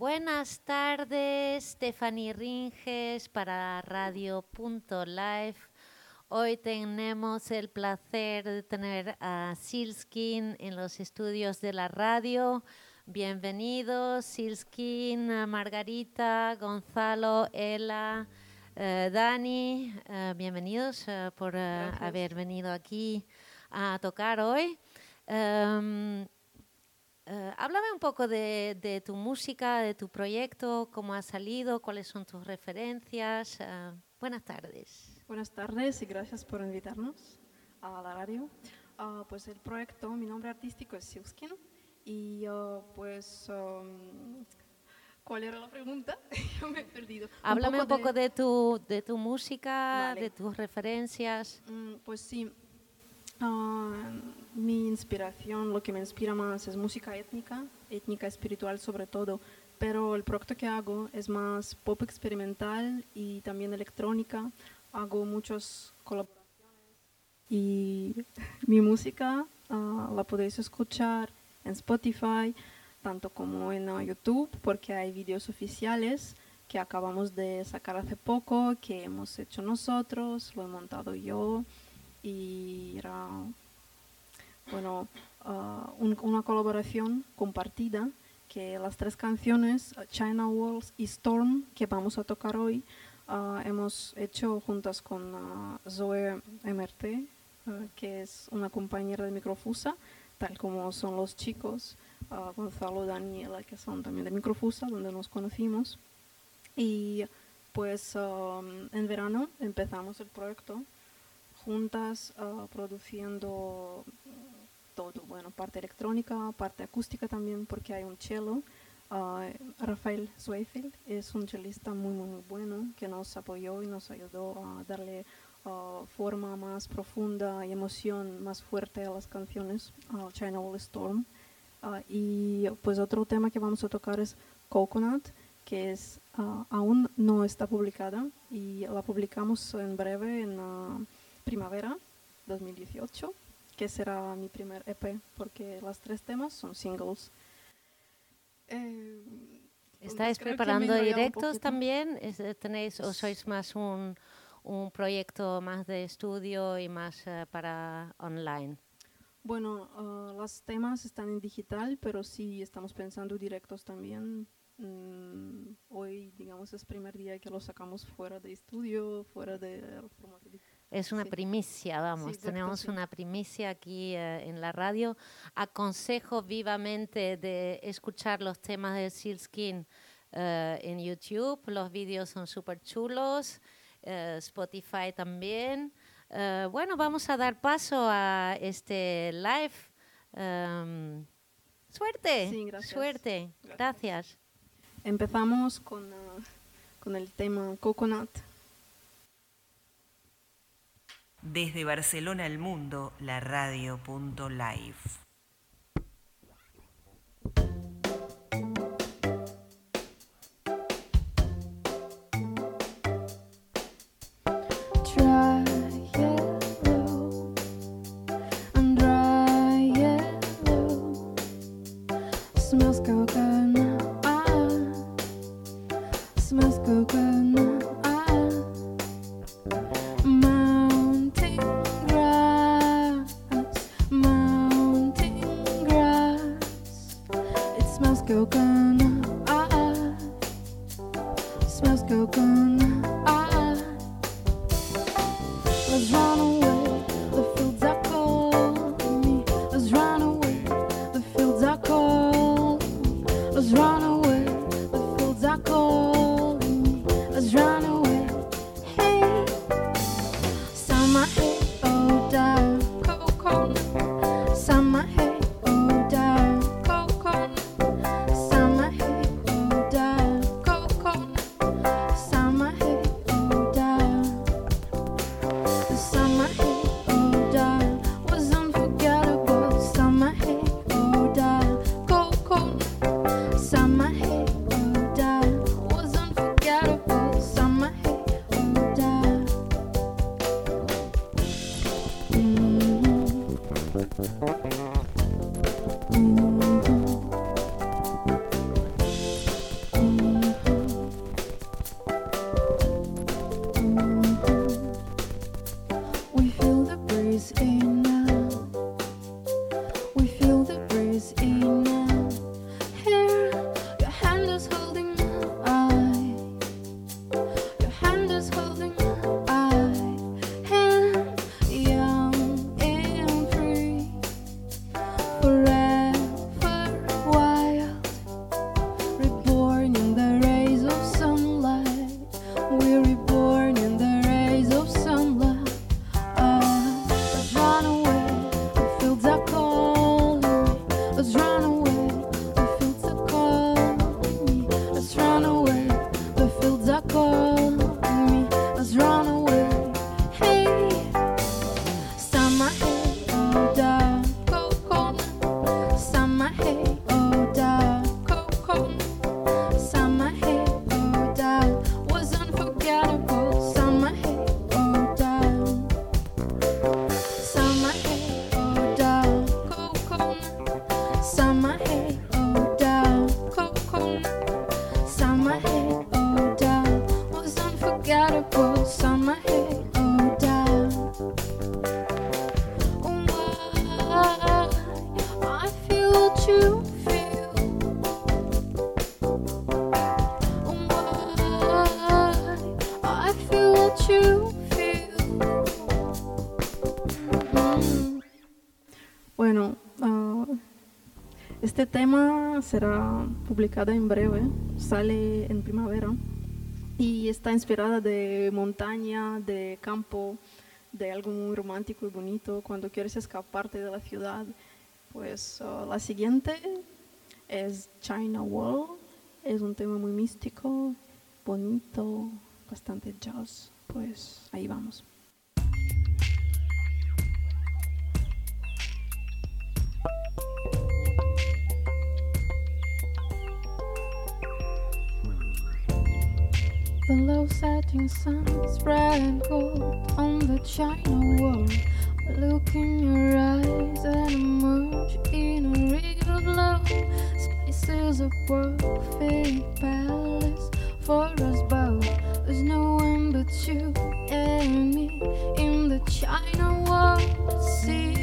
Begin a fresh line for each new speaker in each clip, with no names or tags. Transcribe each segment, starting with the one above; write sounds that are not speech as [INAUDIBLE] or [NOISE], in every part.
Buenas tardes, Stephanie Ringes para Radio.live. Hoy tenemos el placer de tener a Silskin en los estudios de la radio. Bienvenidos, Silskin, Margarita, Gonzalo, Ela, eh, Dani. eh, bienvenidos eh, por haber venido aquí a tocar hoy. Em, eh, háblame un poco de, de tu música, de tu proyecto, cómo ha salido, cuáles son tus referencias. Eh, buenas tardes.
Buenas tardes y gracias por invitarnos a la radio. Ah, pues el proyecto, mi nombre artístico es Silskin y ah, pues, um, ¿cuál era la pregunta? [LAUGHS] Yo me he perdido.
Háblame un poco de, tu, de tu música,
Vale.
de tus referencias.
Mm, Pues sí, ah, mi inspiración, lo que me inspira más es música étnica, étnica espiritual sobre todo, pero el proyecto que hago es más pop experimental y también electrónica. Hago muchas colaboraciones y [LAUGHS] mi música ah, la podéis escuchar en Spotify, tanto como en ah, YouTube, porque hay vídeos oficiales que acabamos de sacar hace poco, que hemos hecho nosotros, lo he montado yo y era bueno, ah, un- una colaboración compartida que las tres canciones, China Walls y Storm, que vamos a tocar hoy, ah, hemos hecho juntas con ah, Zoe MRT, que es una compañera de Microfusa, tal como son los chicos, Gonzalo, Daniela, que son también de Microfusa, donde nos conocimos. Y pues en verano empezamos el proyecto juntas ah, produciendo mm, todo, bueno, parte electrónica, parte acústica también, porque hay un cello. Ah, Rafael Zweifel es un chelista muy, muy, bueno que nos apoyó y nos ayudó a darle ah, forma más profunda y emoción más fuerte a las canciones, a China Wall Storm. Ah, y pues otro tema que vamos a tocar es Coconut, que es, ah, aún no está publicada y la publicamos en breve en primavera 2018, que será mi primer EP, porque las tres temas son singles. Eh,
¿Estáis
he
preparando directos también? Eh, ¿Tenéis o sois más un, un proyecto más de estudio y más eh, para online?
Bueno, los temas están en digital, pero sí estamos pensando directos también. Mm, hoy, digamos, es primer día que lo sacamos fuera de estudio, fuera de formato digital.
Es una
Sí.
primicia, vamos, tenemos una primicia aquí eh, en la radio. Aconsejo vivamente de escuchar los temas de Sealskin eh, en YouTube, los vídeos son súper chulos, eh, Spotify también. Eh, bueno, vamos a dar paso a este live. Em, suerte,
Sí, gracias.
suerte,
Gracias.
gracias.
Empezamos con, con el tema Coconut.
Desde Barcelona al mundo, la radio.live.
este tema será publicado en breve, sale en primavera y está inspirada de montaña, de campo, de algo muy romántico y bonito cuando quieres escaparte de la ciudad. Pues ah, la siguiente es China Wall, es un tema muy místico, bonito, bastante jazz. Pues ahí vamos.
The low setting sun is red and gold on the china wall. Look in your eyes and emerge in a real glow. Space is a perfect palace for us both. There's no one but you and me in the china wall. See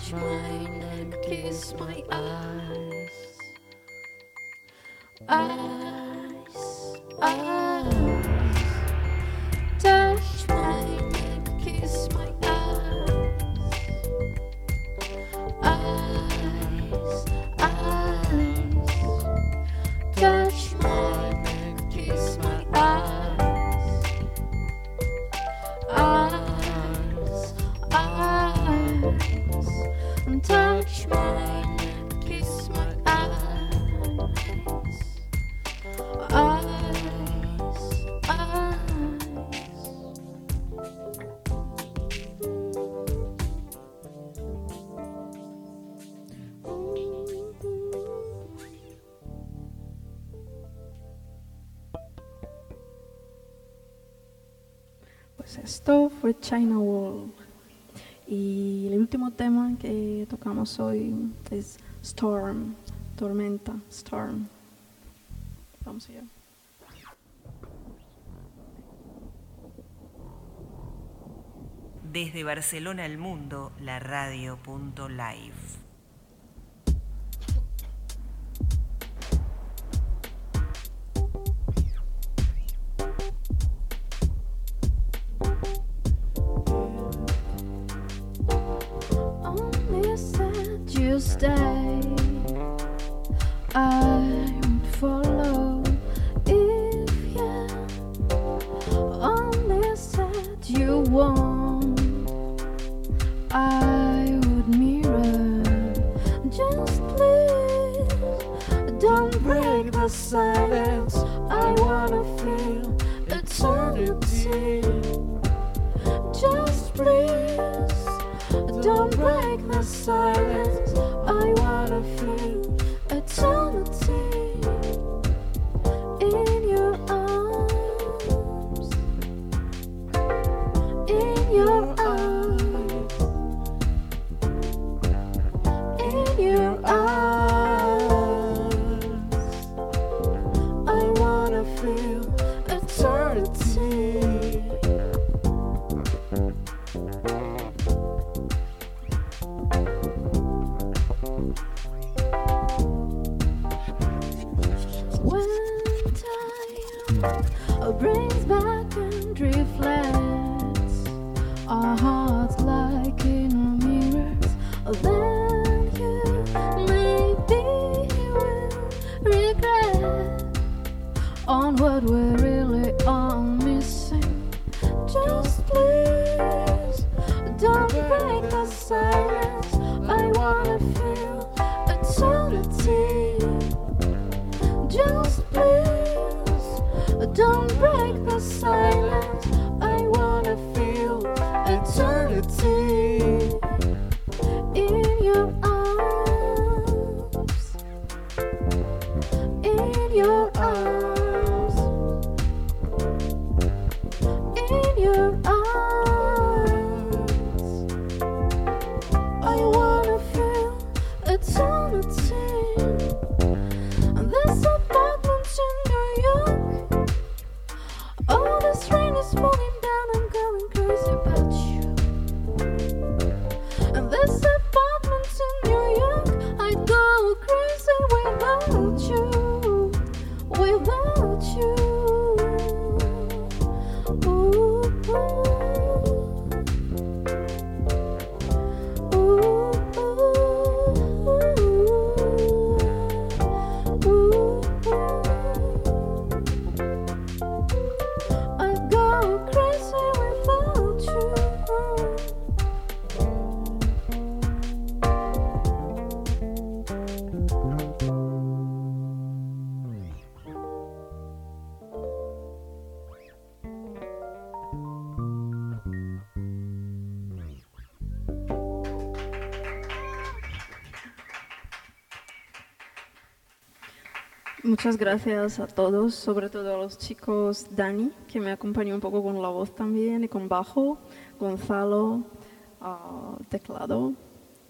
Touch my neck, kiss my eyes. Eyes, eyes.
Esto fue China Wall. Y el último tema que tocamos hoy es Storm, tormenta, Storm. Vamos allá.
Desde Barcelona al mundo, la radio.live.
stay. I would follow if you only said you want, I would mirror. Just please don't break the silence. I wanna feel eternity. Just please don't break the silence. What we really are missing. Just please don't break the silence. I wanna feel eternity. Just please don't break the silence. I wanna feel eternity just wanna
Muchas gracias a todos, sobre todo a los chicos Dani, que me acompañó un poco con la voz también y con bajo, Gonzalo, ah, teclado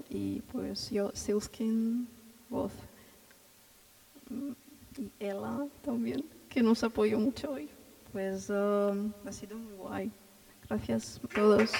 y pues yo, Silskin, voz Mm, y Ella también, que nos apoyó mucho hoy. Pues ah, ha sido muy guay. Gracias a todos.